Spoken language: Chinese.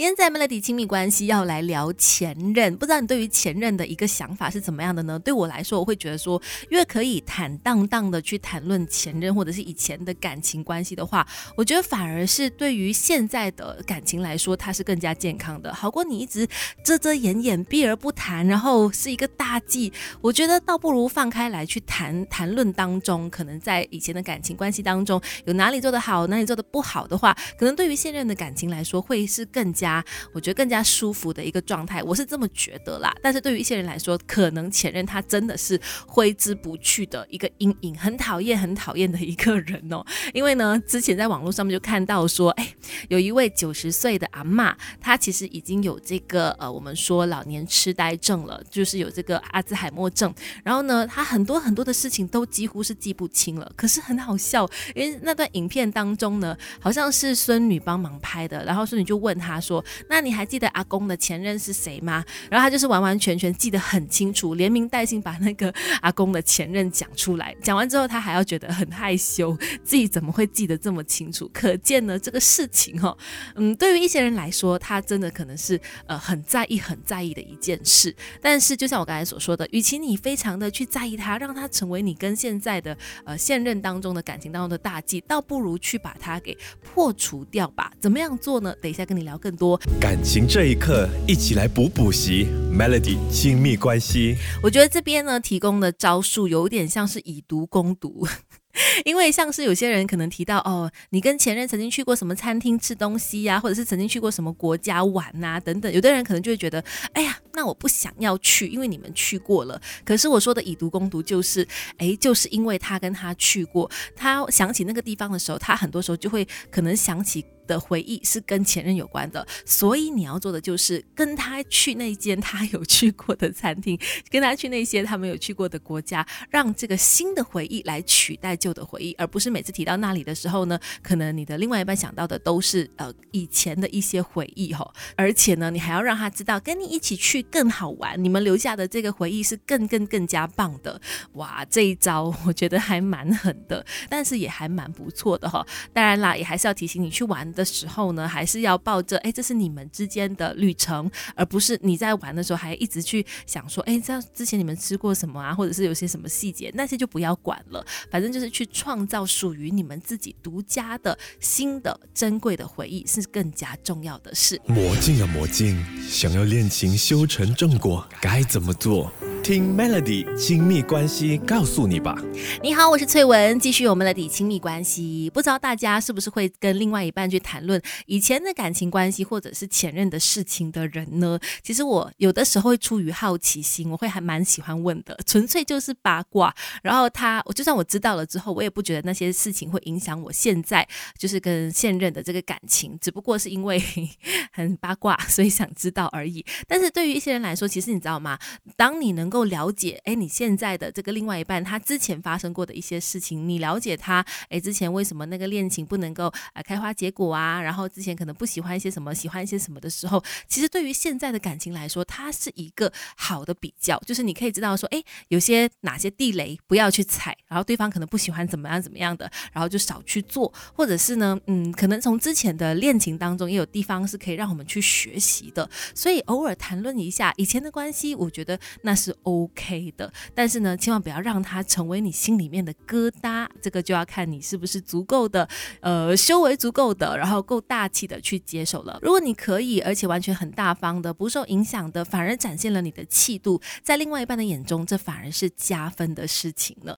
今天在 Melody 亲密关系要来聊前任，不知道你对于前任的一个想法是怎么样的呢？对我来说，我会觉得说，越可以坦荡荡的去谈论前任或者是以前的感情关系的话，我觉得反而是对于现在的感情来说，它是更加健康的，好过你一直遮遮掩掩、避而不谈，然后是一个大忌。我觉得倒不如放开来去谈谈论当中，可能在以前的感情关系当中有哪里做得好，哪里做得不好的话，可能对于现任的感情来说，会是更加。我觉得更加舒服的一个状态，我是这么觉得啦。但是对于一些人来说，可能前任他真的是挥之不去的一个阴影，很讨厌、很讨厌的一个人哦。因为呢，之前在网络上面就看到说，哎，有一位九十岁的阿妈，她其实已经有这个呃，我们说老年痴呆症了，就是有这个阿兹海默症。然后呢，她很多很多的事情都几乎是记不清了。可是很好笑，因为那段影片当中呢，好像是孙女帮忙拍的，然后孙女就问她说。那你还记得阿公的前任是谁吗？然后他就是完完全全记得很清楚，连名带姓把那个阿公的前任讲出来。讲完之后，他还要觉得很害羞，自己怎么会记得这么清楚？可见呢，这个事情哦，嗯，对于一些人来说，他真的可能是呃很在意、很在意的一件事。但是，就像我刚才所说的，与其你非常的去在意他，让他成为你跟现在的呃现任当中的感情当中的大忌，倒不如去把它给破除掉吧。怎么样做呢？等一下跟你聊更多。感情这一刻，一起来补补习。Melody 亲密关系，我觉得这边呢提供的招数有点像是以毒攻毒。因为像是有些人可能提到哦，你跟前任曾经去过什么餐厅吃东西呀，或者是曾经去过什么国家玩呐，等等。有的人可能就会觉得，哎呀，那我不想要去，因为你们去过了。可是我说的以毒攻毒，就是，哎，就是因为他跟他去过，他想起那个地方的时候，他很多时候就会可能想起的回忆是跟前任有关的。所以你要做的就是跟他去那间他有去过的餐厅，跟他去那些他没有去过的国家，让这个新的回忆来取代。旧的回忆，而不是每次提到那里的时候呢，可能你的另外一半想到的都是呃以前的一些回忆哈，而且呢，你还要让他知道跟你一起去更好玩，你们留下的这个回忆是更更更加棒的。哇，这一招我觉得还蛮狠的，但是也还蛮不错的哈。当然啦，也还是要提醒你去玩的时候呢，还是要抱着哎，这是你们之间的旅程，而不是你在玩的时候还一直去想说哎，这样之前你们吃过什么啊，或者是有些什么细节，那些就不要管了，反正就是。去创造属于你们自己独家的新的珍贵的回忆，是更加重要的事。魔镜啊魔镜，想要恋情修成正果，该怎么做？听 Melody 亲密关系告诉你吧。你好，我是翠文，继续我们的底亲密关系。不知道大家是不是会跟另外一半去谈论以前的感情关系，或者是前任的事情的人呢？其实我有的时候会出于好奇心，我会还蛮喜欢问的，纯粹就是八卦。然后他，我就算我知道了之后，我也不觉得那些事情会影响我现在就是跟现任的这个感情，只不过是因为很八卦，所以想知道而已。但是对于一些人来说，其实你知道吗？当你能能够了解，哎，你现在的这个另外一半，他之前发生过的一些事情，你了解他，哎，之前为什么那个恋情不能够呃开花结果啊？然后之前可能不喜欢一些什么，喜欢一些什么的时候，其实对于现在的感情来说，它是一个好的比较，就是你可以知道说，哎，有些哪些地雷不要去踩，然后对方可能不喜欢怎么样怎么样的，然后就少去做，或者是呢，嗯，可能从之前的恋情当中也有地方是可以让我们去学习的，所以偶尔谈论一下以前的关系，我觉得那是。OK 的，但是呢，千万不要让它成为你心里面的疙瘩。这个就要看你是不是足够的，呃，修为足够的，然后够大气的去接受了。如果你可以，而且完全很大方的，不受影响的，反而展现了你的气度，在另外一半的眼中，这反而是加分的事情了。